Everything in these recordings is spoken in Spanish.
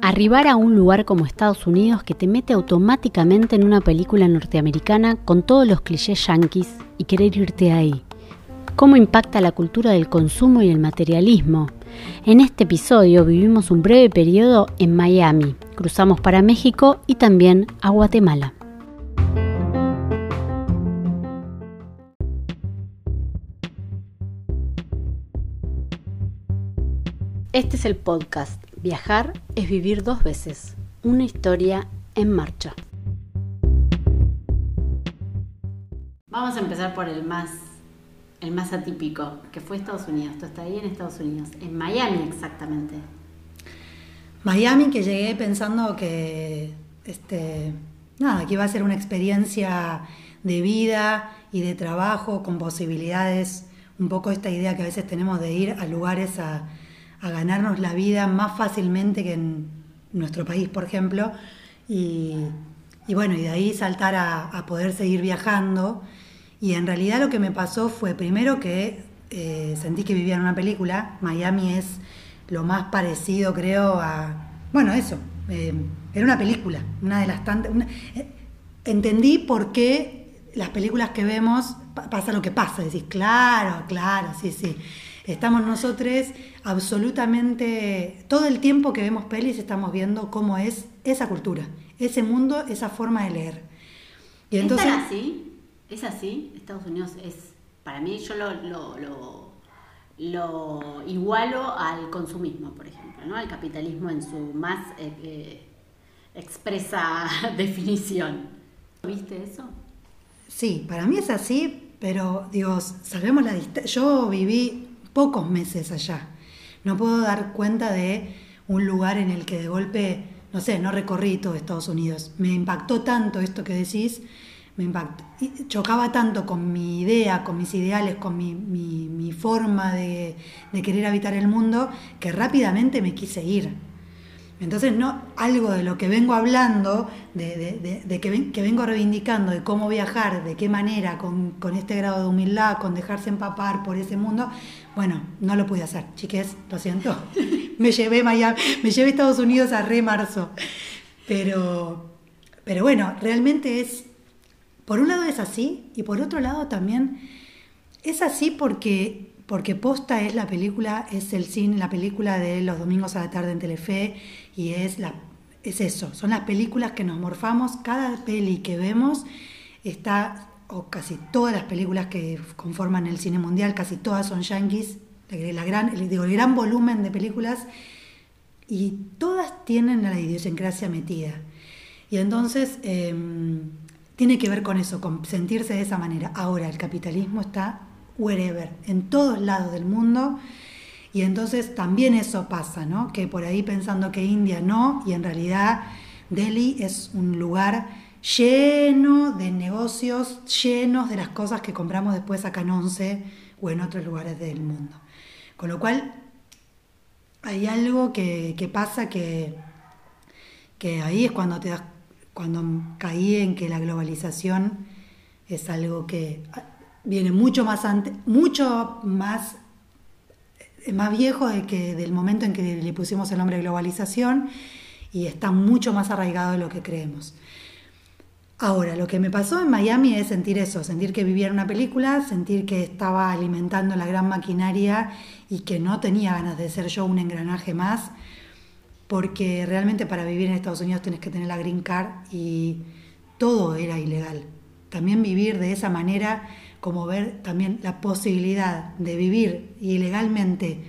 Arribar a un lugar como Estados Unidos que te mete automáticamente en una película norteamericana con todos los clichés yankees y querer irte ahí. ¿Cómo impacta la cultura del consumo y el materialismo? En este episodio vivimos un breve periodo en Miami, cruzamos para México y también a Guatemala. Este es el podcast Viajar es vivir dos veces, una historia en marcha. Vamos a empezar por el más, el más atípico, que fue Estados Unidos. Tú estás ahí en Estados Unidos, en Miami exactamente. Miami que llegué pensando que este nada, que iba a ser una experiencia de vida y de trabajo con posibilidades, un poco esta idea que a veces tenemos de ir a lugares a a ganarnos la vida más fácilmente que en nuestro país, por ejemplo. Y, bueno, y de ahí saltar a, poder seguir viajando. Y en realidad lo que me pasó fue primero que eh, sentí que vivía en una película. Miami es lo más parecido, creo, a... Bueno, eso. Eh, era una película, una de las tantas... Eh, entendí por qué las películas que vemos pasa lo que pasa. Decís, claro, claro, sí, sí. Estamos nosotros absolutamente, todo el tiempo que vemos pelis estamos viendo cómo es esa cultura, ese mundo, esa forma de leer. Y entonces, ¿Es así? ¿Es así? Estados Unidos es, para mí yo lo, lo, lo, igualo al consumismo, por ejemplo, ¿no? al capitalismo en su más eh, eh, expresa definición. ¿Viste eso? Sí, para mí es así, pero digo, sabemos la distancia. Yo viví pocos meses allá. No puedo dar cuenta de un lugar en el que de golpe, no sé, no recorrí todo Estados Unidos. Me impactó tanto esto que decís, me impactó, chocaba tanto con mi idea, con mis ideales, con mi, mi, forma de, de querer habitar el mundo, que rápidamente me quise ir. Entonces, no algo de lo que vengo hablando, de, que, vengo reivindicando, de cómo viajar, de qué manera, con, este grado de humildad, con dejarse empapar por ese mundo, bueno, no lo pude hacer, chiques, lo siento. me llevé Miami, me llevé Estados Unidos a re marzo. Pero, pero bueno, realmente es, por un lado es así, y por otro lado también es así porque porque Posta es la película, es el cine, la película de los domingos a la tarde en Telefe y es, la, es eso, son las películas que nos morfamos, cada peli que vemos está, o casi todas las películas que conforman el cine mundial, casi todas son yankees, la gran, digo, el gran volumen de películas y todas tienen la idiosincrasia metida. Y entonces em, tiene que ver con eso, con sentirse de esa manera. Ahora el capitalismo está wherever, en todos lados del mundo. Y entonces también eso pasa, ¿no? Que por ahí pensando que India no, y en realidad Delhi es un lugar lleno de negocios, llenos de las cosas que compramos después acá en Once o en otros lugares del mundo. Con lo cual, hay algo que, pasa que, que ahí es cuando te das, cuando caí en que la globalización es algo que viene mucho más antes, mucho más, más viejo de que del momento en que le pusimos el nombre globalización y está mucho más arraigado de lo que creemos. Ahora, lo que me pasó en Miami es sentir eso, sentir que vivía en una película, sentir que estaba alimentando la gran maquinaria y que no tenía ganas de ser yo un engranaje más, porque realmente para vivir en Estados Unidos tienes que tener la green card y todo era ilegal. También vivir de esa manera como ver también la posibilidad de vivir ilegalmente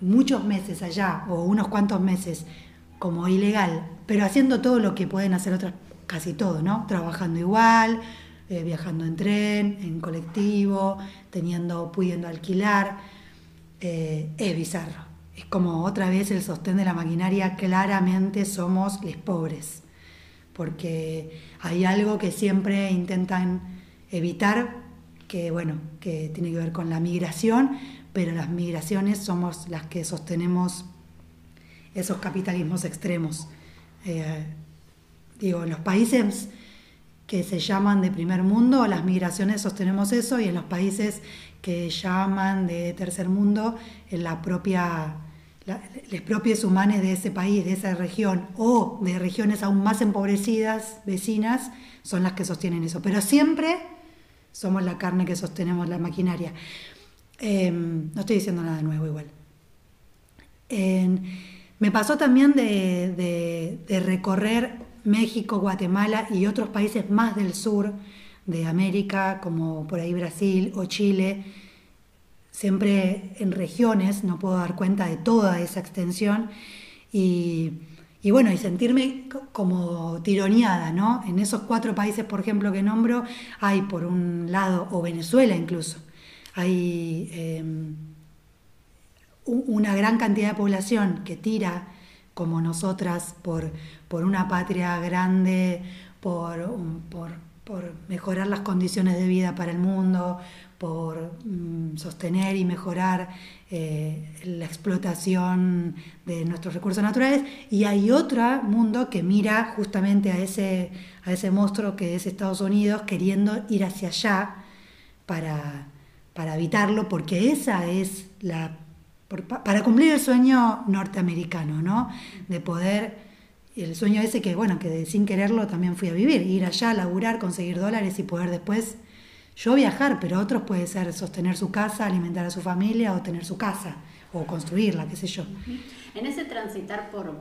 muchos meses allá o unos cuantos meses como ilegal, pero haciendo todo lo que pueden hacer otras, casi todo, ¿no? Trabajando igual, eh, viajando en tren, en colectivo, teniendo, pudiendo alquilar, eh, es bizarro. Es como otra vez el sostén de la maquinaria, claramente somos los pobres, porque hay algo que siempre intentan evitar que bueno, que tiene que ver con la migración, pero las migraciones somos las que sostenemos esos capitalismos extremos. Eh, digo, los países que se llaman de primer mundo, las migraciones sostenemos eso y en los países que llaman de tercer mundo, en la propia, los propios humanos de ese país, de esa región o de regiones aún más empobrecidas, vecinas, son las que sostienen eso. Pero siempre somos la carne que sostenemos la maquinaria. Em, no estoy diciendo nada nuevo igual. me pasó también de recorrer México, Guatemala y otros países más del sur de América, como por ahí Brasil o Chile, siempre en regiones, no puedo dar cuenta de toda esa extensión, y, bueno, y sentirme como tironeada, ¿no? En esos cuatro países, por ejemplo, que nombro, hay por un lado, o Venezuela incluso, hay em, una gran cantidad de población que tira como nosotras por, por una patria grande, por, por, mejorar las condiciones de vida para el mundo, por mm, sostener y mejorar eh, la explotación de nuestros recursos naturales. Y hay otro mundo que mira justamente a ese, a ese monstruo que es Estados Unidos, queriendo ir hacia allá para, para evitarlo, porque esa es la para cumplir el sueño norteamericano, ¿no? De poder, el sueño ese que, bueno, que sin quererlo también fui a vivir, ir allá, laburar, conseguir dólares y poder después yo viajar, pero otros puede ser sostener su casa, alimentar a su familia o tener su casa o construirla, qué sé yo. En ese transitar por,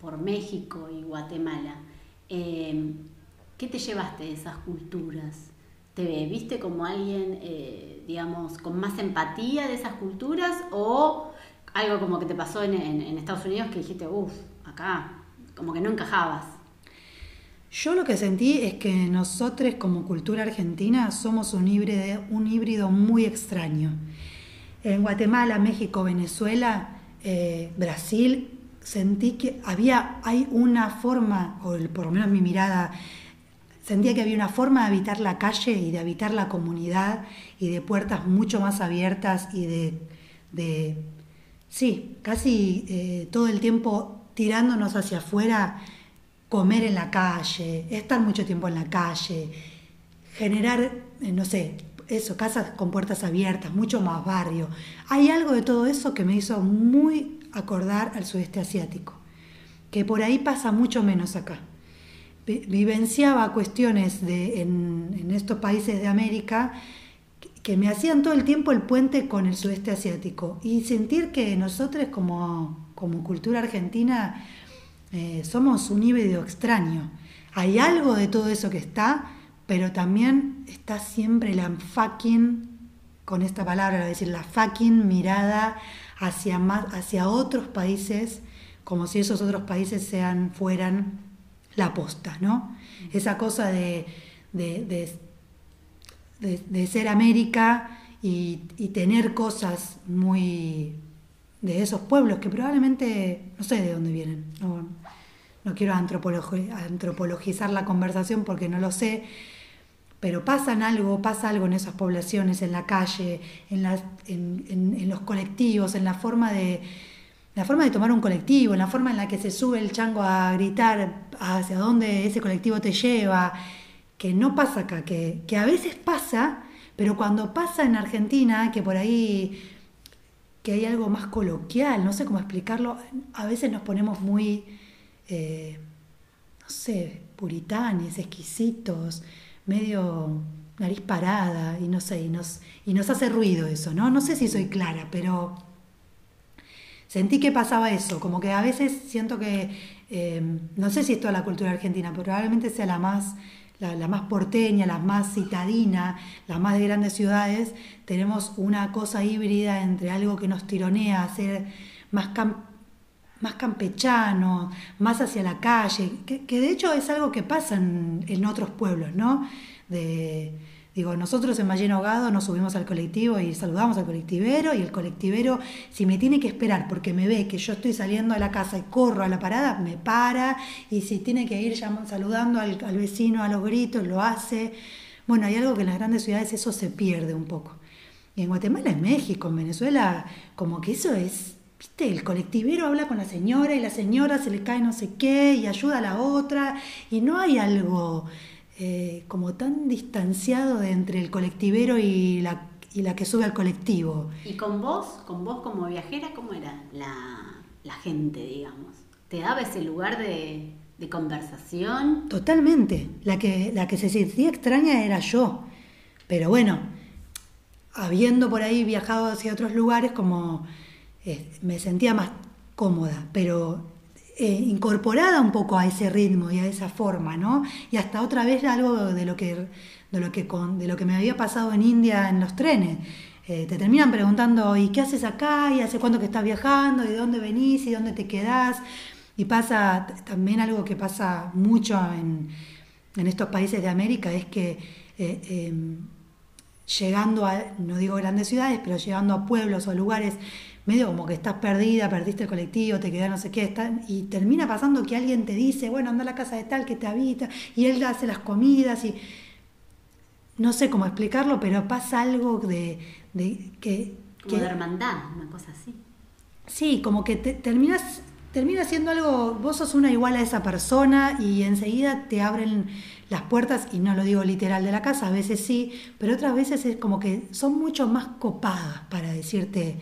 por, México y Guatemala, eh, ¿qué te llevaste de esas culturas? ¿Te viste como alguien... Eh, digamos, con más empatía de esas culturas o algo como que te pasó en, Estados Unidos que dijiste, uff, acá, como que no encajabas? Yo lo que sentí es que nosotros como cultura argentina somos un híbrido, un híbrido muy extraño. En Guatemala, México, Venezuela, eh, Brasil, sentí que había, hay una forma, o por lo menos mi mirada Sentía que había una forma de habitar la calle y de habitar la comunidad y de puertas mucho más abiertas y de, sí, casi eh, todo el tiempo tirándonos hacia afuera, comer en la calle, estar mucho tiempo en la calle, generar, eh, no sé, eso, casas con puertas abiertas, mucho más barrio. Hay algo de todo eso que me hizo muy acordar al sudeste asiático, que por ahí pasa mucho menos acá vivenciaba cuestiones de, en, estos países de América que me hacían todo el tiempo el puente con el sudeste asiático y sentir que nosotros como, como cultura argentina eh, somos un híbrido extraño. Hay algo de todo eso que está, pero también está siempre la fucking, con esta palabra, decir, la fucking mirada hacia, más, hacia otros países, como si esos otros países sean, fueran la posta, ¿no? Esa cosa de, de, ser América y, tener cosas muy de esos pueblos que probablemente no sé de dónde vienen. No, quiero antropologizar la conversación porque no lo sé, pero pasan algo, pasa algo en esas poblaciones, en la calle, en, en los colectivos, en la forma de, la forma de tomar un colectivo, la forma en la que se sube el chango a gritar hacia dónde ese colectivo te lleva, que no pasa acá, que, a veces pasa, pero cuando pasa en Argentina, que por ahí que hay algo más coloquial, no sé cómo explicarlo, a veces nos ponemos muy, eh, no sé, puritanes, exquisitos, medio nariz parada, y no sé, y nos, y nos hace ruido eso, ¿no? No sé si soy clara, pero sentí que pasaba eso, como que a veces siento que, eh, no sé si es toda la cultura argentina, pero probablemente sea la más, la, más porteña, la más citadina, las más de grandes ciudades, tenemos una cosa híbrida entre algo que nos tironea a ser más, más campechano, más hacia la calle, que, de hecho es algo que pasa en, en otros pueblos, ¿no? De, Digo, nosotros en Ballena Ahogado nos subimos al colectivo y saludamos al colectivero y el colectivero, si me tiene que esperar porque me ve que yo estoy saliendo de la casa y corro a la parada, me para y si tiene que ir saludando al, vecino a los gritos, lo hace. Bueno, hay algo que en las grandes ciudades eso se pierde un poco. Y en Guatemala, en México, en Venezuela, como que eso es, viste, el colectivero habla con la señora y la señora se le cae no sé qué y ayuda a la otra y no hay algo eh, como tan distanciado de entre el colectivero y la, y la que sube al colectivo. ¿Y con vos, con vos como viajera, cómo era la, la gente, digamos? ¿Te daba ese lugar de, de conversación? Totalmente. La que, la que se sentía extraña era yo. Pero bueno, habiendo por ahí viajado hacia otros lugares, como eh, me sentía más cómoda, pero eh, incorporada un poco a ese ritmo y a esa forma, ¿no? Y hasta otra vez algo de lo que, de lo que, de lo que me había pasado en India en los trenes. Eh, te terminan preguntando, ¿y qué haces acá? ¿Y hace cuánto que estás viajando? ¿Y de dónde venís? ¿Y dónde te quedás? Y pasa también algo que pasa mucho en, en estos países de América, es que em, llegando a, no digo grandes ciudades, pero llegando a pueblos o lugares medio como que estás perdida, perdiste el colectivo, te queda no sé qué, y termina pasando que alguien te dice, bueno, anda a la casa de tal que te habita, y él hace las comidas, y no sé cómo explicarlo, pero pasa algo de, que... Como de hermandad, una cosa así. Sí, como que te, terminas termina siendo algo, vos sos una igual a esa persona y enseguida te abren las puertas, y no lo digo literal de la casa, a veces sí, pero otras veces es como que son mucho más copadas para decirte,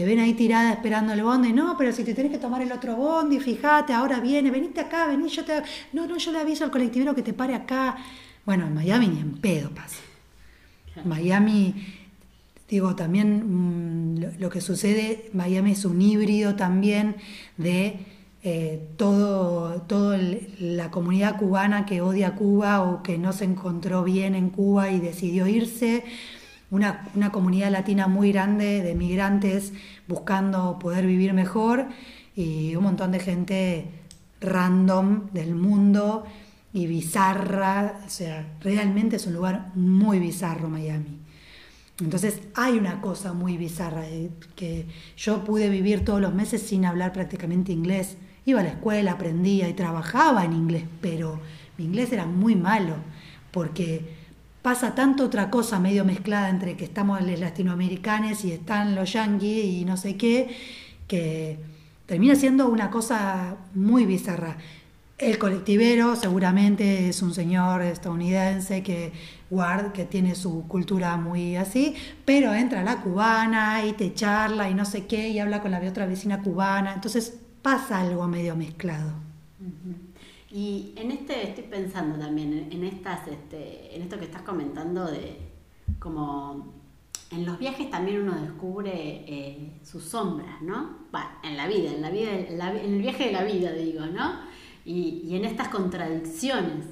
te ven ahí tirada esperando el bondi, no, pero si te tenés que tomar el otro bondi, fíjate, ahora viene, venite acá, vení, yo te... No, no, yo le aviso al colectivero que te pare acá. Bueno, en Miami ni en pedo pasa. Miami, digo, también mm, lo, que sucede, Miami es un híbrido también de eh, todo, todo la comunidad cubana que odia Cuba o que no se encontró bien en Cuba y decidió irse, una, una comunidad latina muy grande de migrantes buscando poder vivir mejor y un montón de gente random del mundo y bizarra, o sea, realmente es un lugar muy bizarro Miami. Entonces hay una cosa muy bizarra, eh, que yo pude vivir todos los meses sin hablar prácticamente inglés Iba a la escuela, aprendía y trabajaba en inglés, pero mi inglés era muy malo, porque pasa tanto otra cosa medio mezclada entre que estamos los latinoamericanos y están los yanquis y no sé qué, que termina siendo una cosa muy bizarra. El colectivero seguramente es un señor estadounidense que, guard, que tiene su cultura muy así, pero entra la cubana y te charla y no sé qué y habla con la otra vecina cubana. Entonces pasa algo medio mezclado. Y en este estoy pensando también, en estas, este, en esto que estás comentando de como en los viajes también uno descubre eh, sus sombras, ¿no? En la vida, en la vida, en, el viaje de la vida, digo, ¿no? Y, en estas contradicciones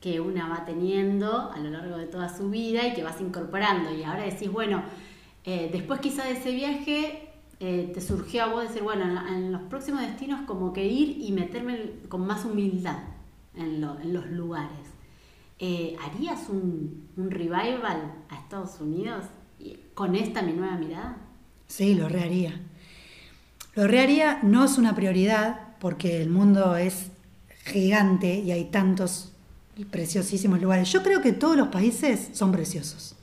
que una va teniendo a lo largo de toda su vida y que vas incorporando. Y ahora decís, bueno, eh, después quizá de ese viaje eh, te surgió a vos decir, bueno, en, los próximos destinos como que ir y meterme con más humildad en, los lugares. Eh, ¿Harías un, revival a Estados Unidos con esta mi nueva mirada? Sí, lo reharía. Lo reharía no es una prioridad porque el mundo es gigante y hay tantos preciosísimos lugares. Yo creo que todos los países son preciosos.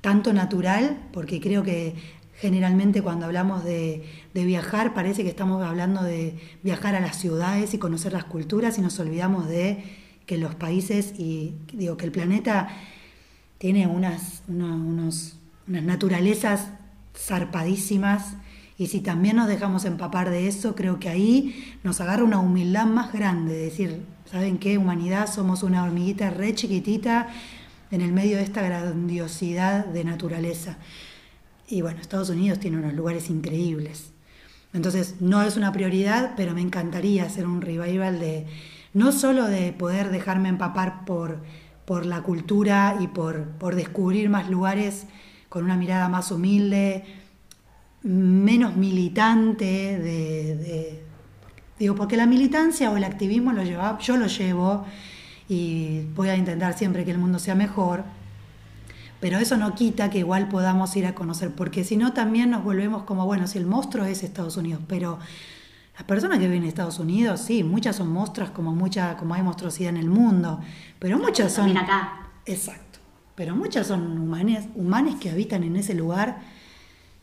Tanto natural, porque creo que Generalmente cuando hablamos de, viajar parece que estamos hablando de viajar a las ciudades y conocer las culturas y nos olvidamos de que los países y digo que el planeta tiene unas, unas naturalezas zarpadísimas y si también nos dejamos empapar de eso, creo que ahí nos agarra una humildad más grande, decir, ¿saben qué? Humanidad, somos una hormiguita re chiquitita en el medio de esta grandiosidad de naturaleza. Y bueno, Estados Unidos tiene unos lugares increíbles. Entonces, no es una prioridad, pero me encantaría hacer un revival de, no solo de poder dejarme empapar por, por la cultura y por, por descubrir más lugares con una mirada más humilde, menos militante, de, digo, porque la militancia o el activismo lo lleva, yo lo llevo y voy a intentar siempre que el mundo sea mejor, pero eso no quita que igual podamos ir a conocer, porque si no también nos volvemos como, bueno, si el monstruo es Estados Unidos, pero las personas que viven en Estados Unidos, sí, muchas son monstruos como, mucha, como hay monstruosidad en el mundo, pero muchas son... También acá. Exacto, pero muchas son humanes, humanes que habitan en ese lugar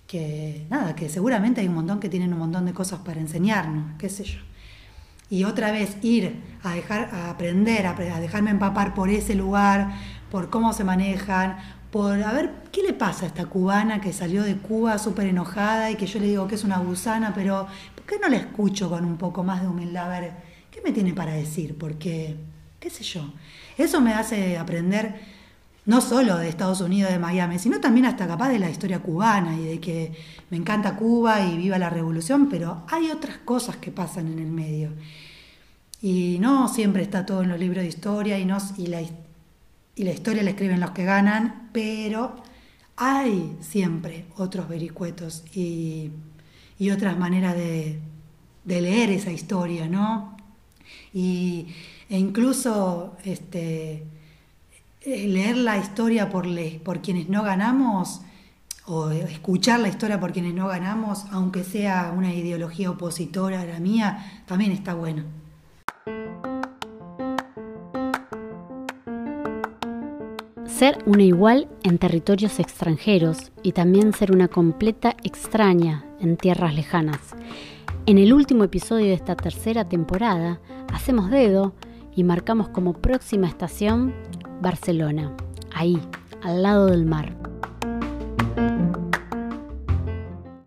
que, nada, que seguramente hay un montón que tienen un montón de cosas para enseñarnos, qué sé yo. y otra vez ir a dejar a aprender, a, dejarme empapar por ese lugar, por cómo se manejan, por a ver qué le pasa a esta cubana que salió de Cuba súper enojada y que yo le digo que es una gusana, pero ¿por qué no la escucho con un poco más de humildad? A ver, ¿qué me tiene para decir? Porque, qué sé yo, eso me hace aprender no solo de Estados Unidos, de Miami, sino también hasta capaz de la historia cubana y de que me encanta Cuba y viva la revolución, pero hay otras cosas que pasan en el medio. Y no siempre está todo en los libros de historia y, no, y, la, y la historia la escriben los que ganan, pero hay siempre otros vericuetos y, otras maneras de, leer esa historia, ¿no? Y, e incluso este, eh, leer la historia por, por quienes no ganamos o escuchar la historia por quienes no ganamos, aunque sea una ideología opositora a la mía, también está bueno. Ser una igual en territorios extranjeros y también ser una completa extraña en tierras lejanas. En el último episodio de esta tercera temporada, hacemos dedo y marcamos como próxima estación Barcelona, ahí, al lado del mar.